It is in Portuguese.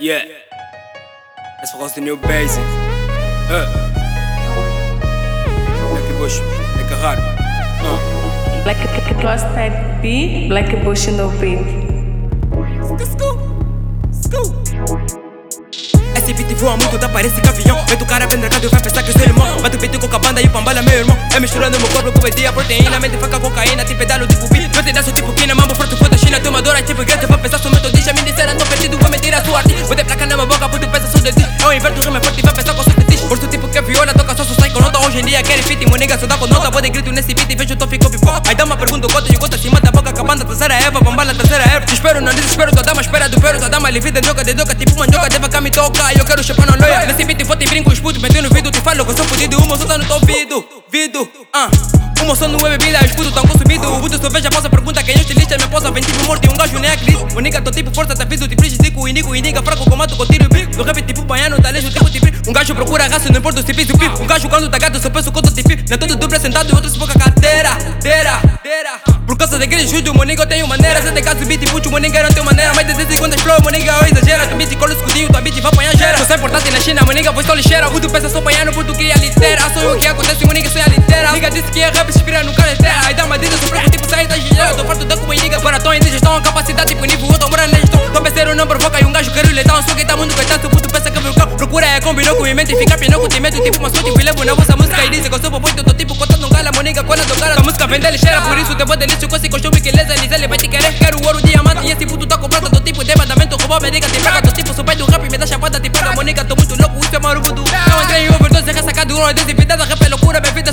Yeah. That's us the new basic. Uh. Black Bush, like a heart. Uh. Black Cross Type B, Black Bush no beat. Esse beat voa muito, tá parece cavião Vê do cara vem dragado e vai pensar que eu sou irmão Bate o peito com a banda e o pambala meu irmão É misturando meu corpo com a proteína Mente faca cocaína, tipo pedalo tipo beat Não te desço tipo quina, mambo forte foi da China Tomadora tipo grande, vou pensar sou metodista Me disseram tô perdido, vou mentir a sua arte Vou ter placa na minha boca, puto pensa só de ti Eu inverto rima forte e vai pensar com fetiche Forço tipo que é viola, toca só sai com nota. Hoje em dia querem fit, moninga só dá com nota. Vou de grito nesse beat e vejo tô ficou pipoca Aí dá uma pergunta, gota e gota acima da boca Acabando a terceira Eva, bombala a terceira erva. Desespero, não desespero, tua dama espera do pero Tua dama livida, joga de doca, tipo manjoca Deva cá me toca, eu quero chupar na loia. Nesse beat vou te brinco, os putos metendo no vidro Te falo que eu sou fudido, uma só tá no teu ouvido Vido, ah. Uma só não é bebida, os putos tão O puto só veja a posa, pergunta quem é o estilista Minha posa vem tipo morto e um gajo nem acredito O nigga tô tipo força, te aviso, te frigiz, zico E nigo, e nigga fraco, comato, com tiro e bico. Do rap tipo baiano, tá lixo, tipo tipo. Um gajo procura raça, não importa se piso o Um gajo quando tá gato, só penso quanto te pico. Não é todo dupla sentado e outro se foca carteira Deira, deira. Por causa daquele chute, o moninga eu tenho maneira. Se tem caso beat, puto, o moninga não tem maneira. Mais de 10 segundos flow, moninga eu exagera. Tu beat cola escudinho, tua beat vai apanhar gera Sou importante na China, moninga pois só lixeira. Puto pensa só baiano, puto cria litera. Sou o que acontece, moninga sou a litera. Nigga disse que é rap, inspira no carreteira Aí dá uma dica, sou sair da ginheira Tô farto da com nigga, agora tô em digestão Capacidade tipo nível, eu tô morando na gestão. Tô penseiro, não provoca e um gajo quero leitão Sou quem tá muito coitado, o puto pensa que é cão Procura é com mente, fica pinão com medo. Tipo uma sorte, levo na vossa música E dizem que eu sou eu tô tipo contando um gala Moninga, cola do cara, a música vem dele cheira Por isso, depois delício, com esse costume que lesa ele vai te querer, quero ouro, diamante E esse puto tá comprado, tô tipo de mandamento. Roubou, me diga, te pega, tô tipo, sou pai do rap Me dá chapada, te pega, Moninga, tô muito louco Isso é marubo do Não entrei em overdose, ressacado, uma desinfidada Rap é loucura, minha vida